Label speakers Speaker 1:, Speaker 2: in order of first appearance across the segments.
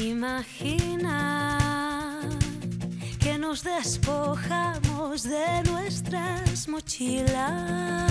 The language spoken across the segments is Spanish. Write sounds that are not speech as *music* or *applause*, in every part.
Speaker 1: Imagina que nos despojamos de nuestras mochilas.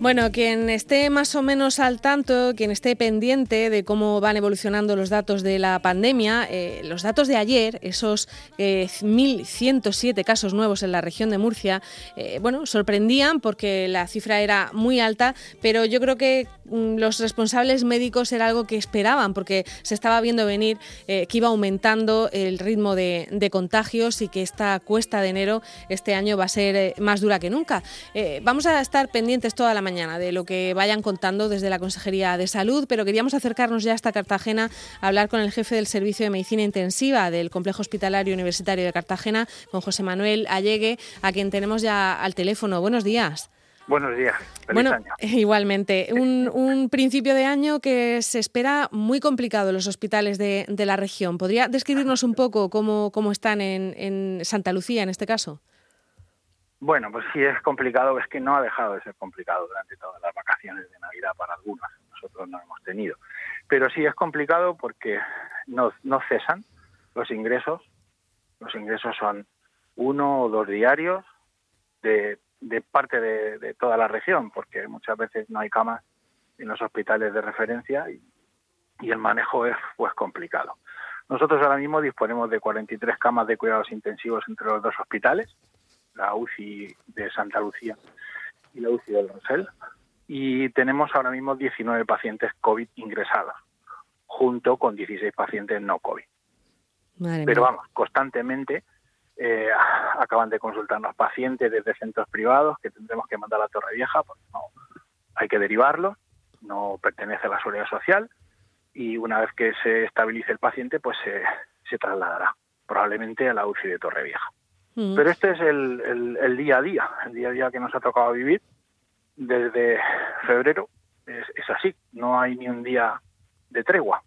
Speaker 2: Bueno, quien esté más o menos al tanto, quien esté pendiente de cómo van evolucionando los datos de la pandemia, eh, los datos de ayer, esos eh, 1.107 casos nuevos en la región de Murcia, eh, bueno, sorprendían porque la cifra era muy alta, pero yo creo que los responsables médicos era algo que esperaban porque se estaba viendo venir eh, que iba aumentando el ritmo de, de, contagios y que esta cuesta de enero este año va a ser eh, más dura que nunca. Eh, vamos a estar pendientes toda la mañana de lo que vayan contando desde la Consejería de Salud, pero queríamos acercarnos ya hasta Cartagena a hablar con el jefe del Servicio de Medicina Intensiva del Complejo Hospitalario Universitario de Cartagena, con José Manuel Allegue, a quien tenemos ya al teléfono. Buenos días.
Speaker 3: Buenos días. Feliz
Speaker 2: bueno,
Speaker 3: año. *laughs*
Speaker 2: igualmente. Un, un, principio de año que se espera muy complicado en los hospitales de, de la región. ¿Podría describirnos un poco cómo, cómo están en, en Santa Lucía en este caso?
Speaker 3: Bueno, pues sí es complicado, es que no ha dejado de ser complicado durante todas las vacaciones de Navidad para algunos, nosotros no hemos tenido. Pero sí es complicado porque no, no cesan los ingresos, los ingresos son uno o dos diarios de, de parte de, de, toda la región, porque muchas veces no hay camas en los hospitales de referencia y, y el manejo es pues complicado. Nosotros ahora mismo disponemos de 43 camas de cuidados intensivos entre los dos hospitales, la UCI de Santa Lucía y la UCI del Rosell. Y tenemos ahora mismo 19 pacientes COVID ingresados, junto con 16 pacientes no COVID.
Speaker 2: Madre
Speaker 3: Pero
Speaker 2: mía.
Speaker 3: vamos, constantemente eh, acaban de consultarnos pacientes desde centros privados que tendremos que mandar a la Torre Vieja, porque no hay que derivarlos, no pertenece a la seguridad social y una vez que se estabilice el paciente, pues se, se trasladará probablemente a la UCI de Torre Vieja.
Speaker 2: Mm.
Speaker 3: Pero este es el, el, el, día a día, el día a día que nos ha tocado vivir desde febrero. Es, es, así, no hay ni un día de tregua.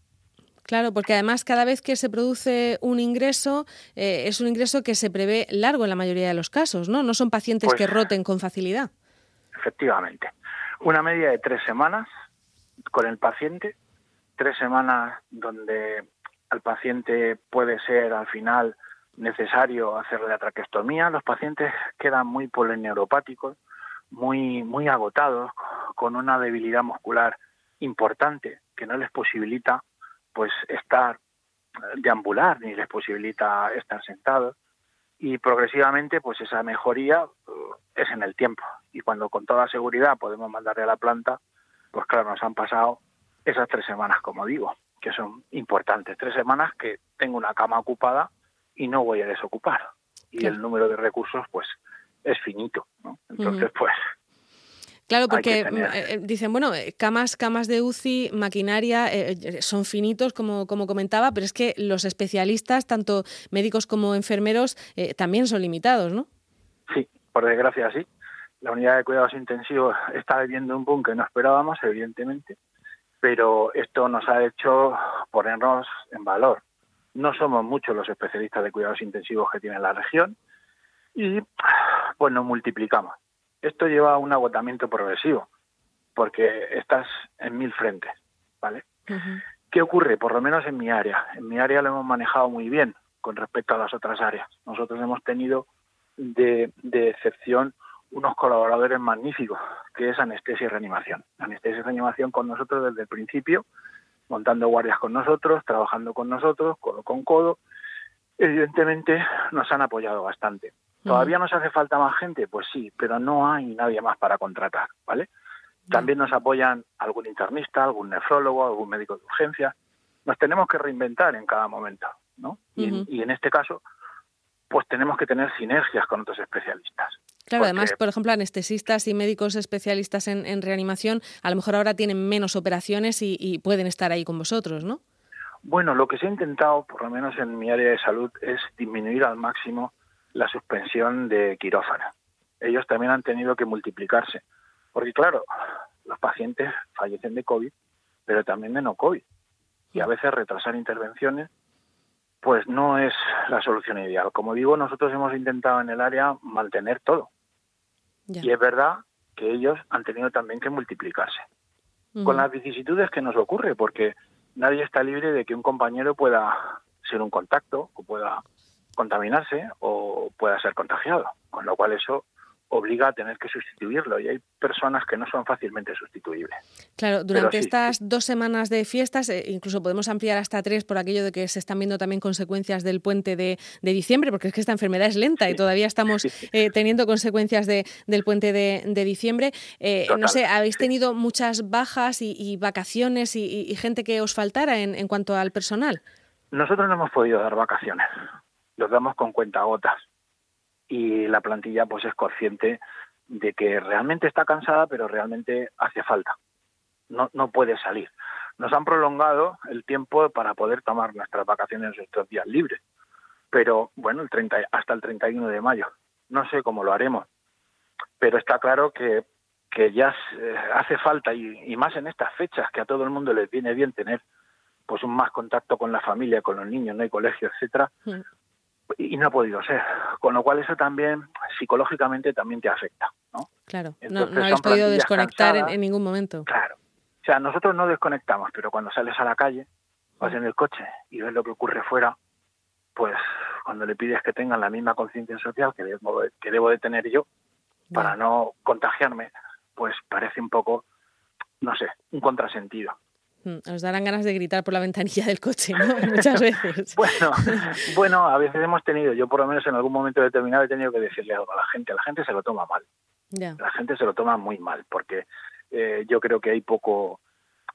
Speaker 2: Claro, porque además cada vez que se produce un ingreso, eh, es un ingreso que se prevé largo en la mayoría de los casos, ¿no? No son pacientes
Speaker 3: Pues-
Speaker 2: que roten con facilidad.
Speaker 3: Efectivamente. Una media de tres semanas con el paciente, tres semanas donde al paciente puede ser al final necesario hacerle la traqueostomía. Los pacientes quedan muy polineuropáticos, muy, muy agotados, con una debilidad muscular importante que no les posibilita pues estar deambular ni les posibilita estar sentados. Y progresivamente pues esa mejoría uh, es en el tiempo. Y cuando con toda seguridad podemos mandarle a la planta pues claro nos han pasado esas tres semanas como digo que son importantes. Tres semanas que tengo una cama ocupada y no voy a desocupar. Y el número de recursos pues es finito ¿no? entonces pues
Speaker 2: Claro, porque mm, eh, dicen, bueno, eh, camas, camas de UCI, maquinaria, eh, eh, son finitos, como, como comentaba, pero es que los especialistas, tanto médicos como enfermeros, eh, también son limitados, ¿no?
Speaker 3: Sí, por desgracia sí. La unidad de cuidados intensivos está viviendo un boom que no esperábamos, evidentemente, pero esto nos ha hecho ponernos en valor. No somos muchos los especialistas de cuidados intensivos que tiene la región y pues nos multiplicamos. Esto lleva a un agotamiento progresivo, porque estás en mil frentes, ¿vale? ¿Qué ocurre? Por lo menos en mi área. En mi área lo hemos manejado muy bien con respecto a las otras áreas. Nosotros hemos tenido de, de excepción unos colaboradores magníficos, que es anestesia y reanimación. Anestesia y reanimación con nosotros desde el principio, montando guardias con nosotros, trabajando con nosotros, codo con codo. Evidentemente nos han apoyado bastante. ¿Todavía nos hace falta más gente? Pues sí, pero no hay nadie más para contratar, ¿vale? También nos apoyan algún internista, algún nefrólogo, algún médico de urgencia. Nos tenemos que reinventar en cada momento, ¿no? Y, en, y en este caso, pues tenemos que tener sinergias con otros especialistas.
Speaker 2: Claro,
Speaker 3: Porque-
Speaker 2: además, por ejemplo, anestesistas y médicos especialistas en, en reanimación, a lo mejor ahora tienen menos operaciones y, y pueden estar ahí con vosotros, ¿no?
Speaker 3: Bueno, lo que se ha intentado, por lo menos en mi área de salud, es disminuir al máximo la suspensión de quirófano. Ellos también han tenido que multiplicarse, porque claro, los pacientes fallecen de COVID, pero también de no COVID. Y a veces retrasar intervenciones, pues no es la solución ideal. Como digo, nosotros hemos intentado en el área mantener todo. Y es verdad que ellos han tenido también que multiplicarse. Con las vicisitudes que nos ocurre, porque nadie está libre de que un compañero pueda ser un contacto o pueda contaminarse o pueda ser contagiado, con lo cual eso obliga a tener que sustituirlo y hay personas que no son fácilmente sustituibles.
Speaker 2: Claro, durante estas dos semanas de fiestas, eh, incluso podemos ampliar hasta tres por aquello de que se están viendo también consecuencias del puente de, diciembre, porque es que esta enfermedad es lenta y todavía estamos eh, teniendo consecuencias de, del puente de, diciembre. Eh, no sé, ¿habéis tenido muchas bajas y, vacaciones y, gente que os faltara en, en cuanto al personal?
Speaker 3: Nosotros no hemos podido dar vacaciones, los damos con cuentagotas y la plantilla pues es consciente de que realmente está cansada, pero realmente hace falta. No, no puede salir. Nos han prolongado el tiempo para poder tomar nuestras vacaciones estos días libres. Pero bueno, el 30, hasta el 31 de mayo. No sé cómo lo haremos. Pero está claro que, que ya hace falta, y, más en estas fechas, que a todo el mundo les viene bien tener pues un más contacto con la familia, con los niños, no hay colegio, etcétera, y no ha podido ser. Con lo cual eso también psicológicamente también te afecta. ¿no?
Speaker 2: Claro, no, no habéis podido desconectar en, ningún momento.
Speaker 3: Claro. O sea, nosotros no desconectamos, pero cuando sales a la calle, vas en el coche y ves lo que ocurre fuera, pues cuando le pides que tengan la misma conciencia social que debo, que debo de tener yo para no contagiarme, pues parece un poco, no sé, un contrasentido.
Speaker 2: Mm, os darán ganas de gritar por la ventanilla del coche, ¿no? *laughs* Muchas veces. *laughs*
Speaker 3: bueno, bueno, a veces hemos tenido, yo por lo menos en algún momento determinado he tenido que decirle algo a la gente. La gente se lo toma mal. La gente se lo toma muy mal, porque eh, yo creo que hay poco,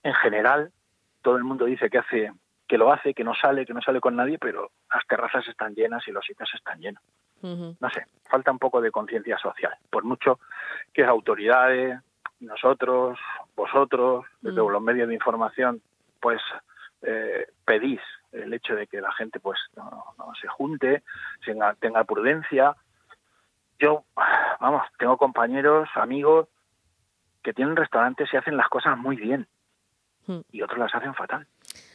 Speaker 3: en general, todo el mundo dice que hace, que lo hace, que no sale, que no sale con nadie, pero las terrazas están llenas y los sitios están llenos. No sé, falta un poco de conciencia social. Por mucho que autoridades, nosotros, vosotros, desde mm. los medios de información, pues eh, pedís el hecho de que la gente pues no, se junte, tenga, tenga prudencia. Yo, vamos, tengo compañeros, amigos que tienen restaurantes y hacen las cosas muy bien mm. y otros las hacen fatal.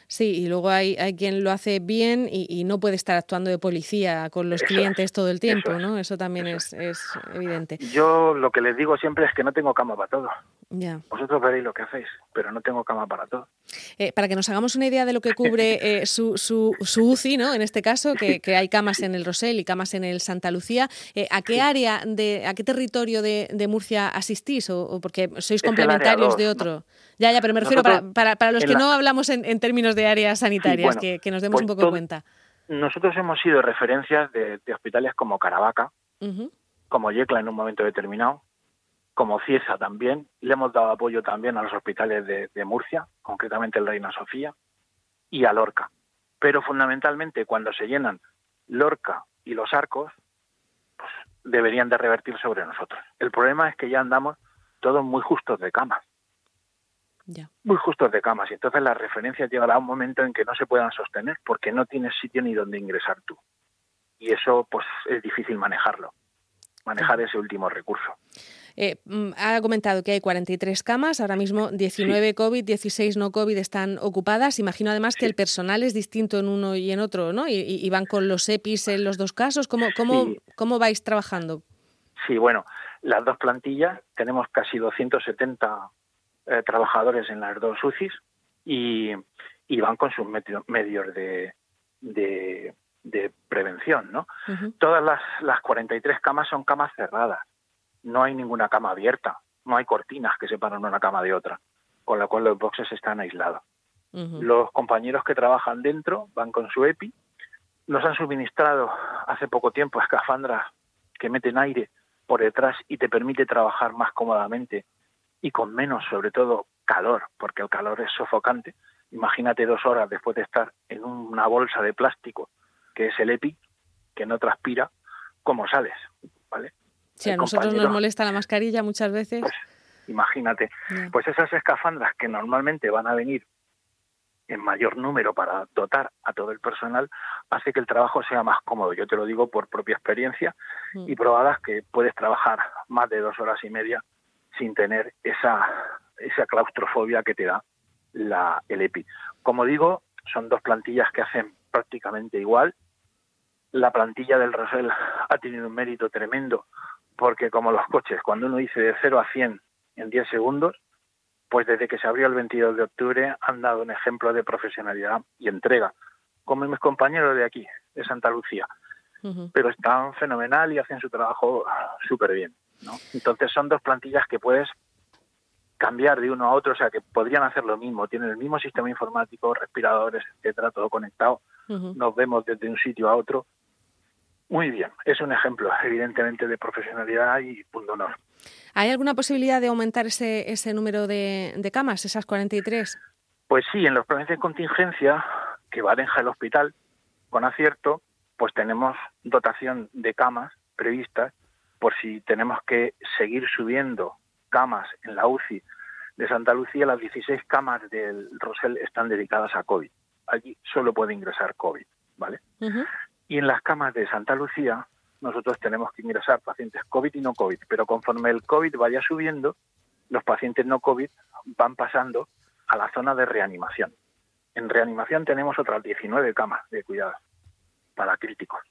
Speaker 2: Sí, y luego hay, hay quien lo hace bien y, no puede estar actuando de policía con los clientes todo el tiempo, ¿no? Eso también es, es, evidente.
Speaker 3: Yo lo que les digo siempre es que no tengo cama para todo. Vosotros veréis lo que hacéis, pero no tengo cama para todo.
Speaker 2: Eh, para que nos hagamos una idea de lo que cubre *laughs* eh, su, su, su, UCI, ¿no? En este caso, que, que, hay camas en el Rosell y camas en el Santa Lucía, eh, ¿a qué área, de, a qué territorio de, de Murcia asistís? O, porque sois complementarios de otro. Ya, ya, pero me refiero para, para, los que no hablamos en, en, términos de áreas sanitarias, que, nos demos un pues poco cuenta.
Speaker 3: Nosotros hemos sido referencias de, hospitales como Caravaca, como Yecla en un momento determinado, como Cieza también. Le hemos dado apoyo también a los hospitales de, Murcia, concretamente el Reina Sofía, y a Lorca. Pero fundamentalmente cuando se llenan Lorca y los arcos, pues deberían de revertir sobre nosotros. El problema es que ya andamos todos muy justos de camas muy justos de camas y entonces las referencias llegará a un momento en que no se puedan sostener porque no tienes sitio ni donde ingresar tú y eso pues es difícil manejarlo manejar ese último recurso
Speaker 2: eh, mm, ha comentado que hay 43 camas, ahora mismo 19 COVID, 16 no COVID están ocupadas. Imagino además que el personal es distinto en uno y en otro, ¿no? Y, van con los EPIs en los dos casos. ¿Cómo, cómo, ¿Cómo vais trabajando?
Speaker 3: Sí, bueno, las dos plantillas, tenemos casi 270 eh, trabajadores en las dos UCIs y, van con sus medios de, de, prevención. ¿no? Todas las, las 43 camas son camas cerradas, no hay ninguna cama abierta, no hay cortinas que separan una cama de otra, con lo cual los boxes están aislados. Los compañeros que trabajan dentro van con su EPI, nos han suministrado hace poco tiempo escafandras que meten aire por detrás y te permite trabajar más cómodamente y con menos, sobre todo, calor, porque el calor es sofocante. Imagínate dos horas después de estar en una bolsa de plástico, que es el EPI, que no transpira, ¿cómo sales? ¿Vale?
Speaker 2: Si a nosotros nos molesta la mascarilla muchas veces.
Speaker 3: Pues, imagínate. Pues esas escafandras que normalmente van a venir en mayor número para dotar a todo el personal, hace que el trabajo sea más cómodo. Yo te lo digo por propia experiencia mm. y probadas que puedes trabajar más de dos horas y media sin tener esa, esa claustrofobia que te da la, el EPI. Como digo, son dos plantillas que hacen prácticamente igual. La plantilla del Rosell *laughs* ha tenido un mérito tremendo porque como los coches, cuando uno dice de 0 a 100 en 10 segundos, pues desde que se abrió el 22 de octubre han dado un ejemplo de profesionalidad y entrega, como mis compañeros de aquí, de Santa Lucía. Pero están fenomenal y hacen su trabajo súper bien. ¿no? Entonces son dos plantillas que puedes cambiar de uno a otro, o sea que podrían hacer lo mismo, tienen el mismo sistema informático, respiradores, etcétera, todo conectado. Nos vemos desde un sitio a otro muy bien, es un ejemplo, evidentemente, de profesionalidad y punto honor.
Speaker 2: ¿Hay alguna posibilidad de aumentar ese, ese número de, camas, esas 43?
Speaker 3: Pues sí, en los planes de contingencia que maneja el hospital, con acierto, pues tenemos dotación de camas previstas por si tenemos que seguir subiendo camas en la UCI de Santa Lucía, las 16 camas del Rosell están dedicadas a COVID. Allí solo puede ingresar COVID, ¿vale? Y en las camas de Santa Lucía nosotros tenemos que ingresar pacientes COVID y no COVID, pero conforme el COVID vaya subiendo, los pacientes no COVID van pasando a la zona de reanimación. En reanimación tenemos otras 19 camas de cuidados para críticos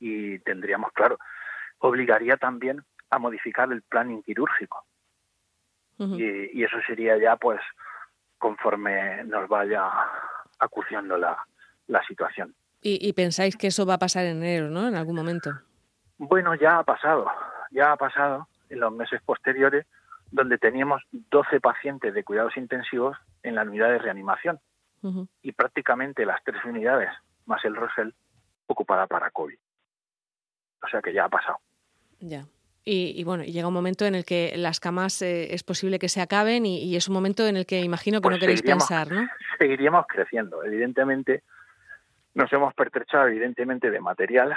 Speaker 3: y tendríamos, claro, obligaría también a modificar el plan quirúrgico. Y, eso sería ya, pues, conforme nos vaya acuciando la situación.
Speaker 2: Y, pensáis que eso va a pasar en enero, ¿no? En algún momento.
Speaker 3: Bueno, ya ha pasado, ya ha pasado en los meses posteriores, donde teníamos 12 pacientes de cuidados intensivos en la unidad de reanimación y prácticamente las tres unidades más el Rosell ocupada para COVID. O sea que ya ha pasado.
Speaker 2: Ya. Y, bueno, llega un momento en el que las camas eh, es posible que se acaben y, es un momento en el que imagino que pues no queréis pensar, ¿no? *laughs*
Speaker 3: Seguiríamos creciendo. Evidentemente, nos hemos pertrechado evidentemente de material.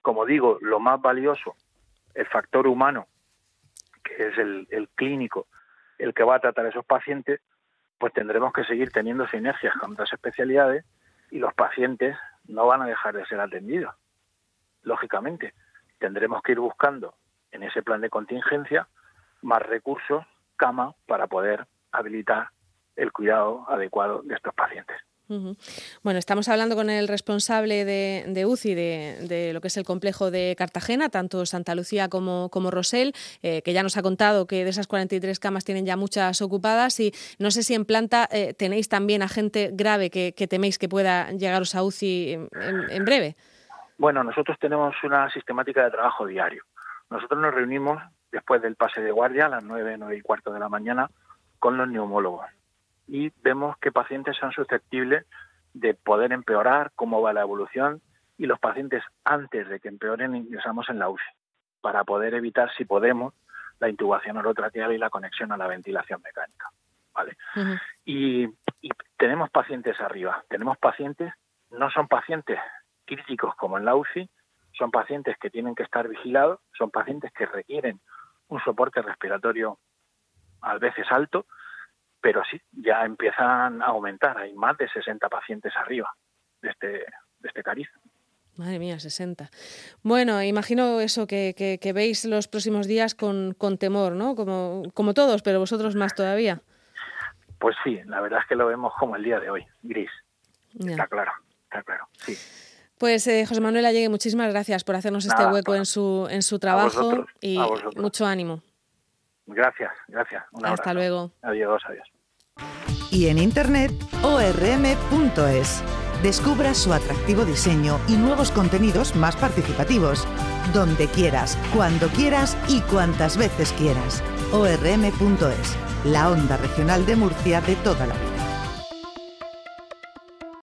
Speaker 3: Como digo, lo más valioso, el factor humano, que es el, clínico, el que va a tratar a esos pacientes, pues tendremos que seguir teniendo sinergias con otras especialidades y los pacientes no van a dejar de ser atendidos. Lógicamente, tendremos que ir buscando en ese plan de contingencia más recursos, cama, para poder habilitar el cuidado adecuado de estos pacientes.
Speaker 2: Bueno, estamos hablando con el responsable de, UCI de, lo que es el complejo de Cartagena, tanto Santa Lucía como, como Rosell, eh, que ya nos ha contado que de esas 43 camas tienen ya muchas ocupadas y no sé si en planta eh, tenéis también a gente grave que, teméis que pueda llegaros a UCI en, breve.
Speaker 3: Bueno, nosotros tenemos una sistemática de trabajo diario. Nosotros nos reunimos después del pase de guardia a las 9, 9 y cuarto de la mañana con los neumólogos y vemos qué pacientes son susceptibles de poder empeorar, cómo va la evolución y los pacientes antes de que empeoren ingresamos en la UCI para poder evitar, si podemos, la intubación orotraqueal y la conexión a la ventilación mecánica. ¿vale? y, tenemos pacientes arriba, tenemos pacientes, no son pacientes críticos como en la UCI, son pacientes que tienen que estar vigilados, son pacientes que requieren un soporte respiratorio a veces alto pero sí, ya empiezan a aumentar. Hay más de 60 pacientes arriba de este, de este cariz.
Speaker 2: Madre mía, 60. Bueno, imagino eso que, que, veis los próximos días con, con, temor, ¿no? Como, como todos, pero vosotros más todavía.
Speaker 3: Pues sí, la verdad es que lo vemos como el día de hoy, gris. Está claro, está claro, sí.
Speaker 2: Pues eh, José Manuel Allegue, muchísimas gracias por hacernos este hueco en su, en su trabajo y mucho ánimo.
Speaker 3: Gracias, gracias.
Speaker 2: Hasta luego.
Speaker 3: Adiós, adiós.
Speaker 4: Y en internet, orm.es. Descubra su atractivo diseño y nuevos contenidos más participativos. Donde quieras, cuando quieras y cuantas veces quieras. orm.es, la onda regional de Murcia de toda la vida.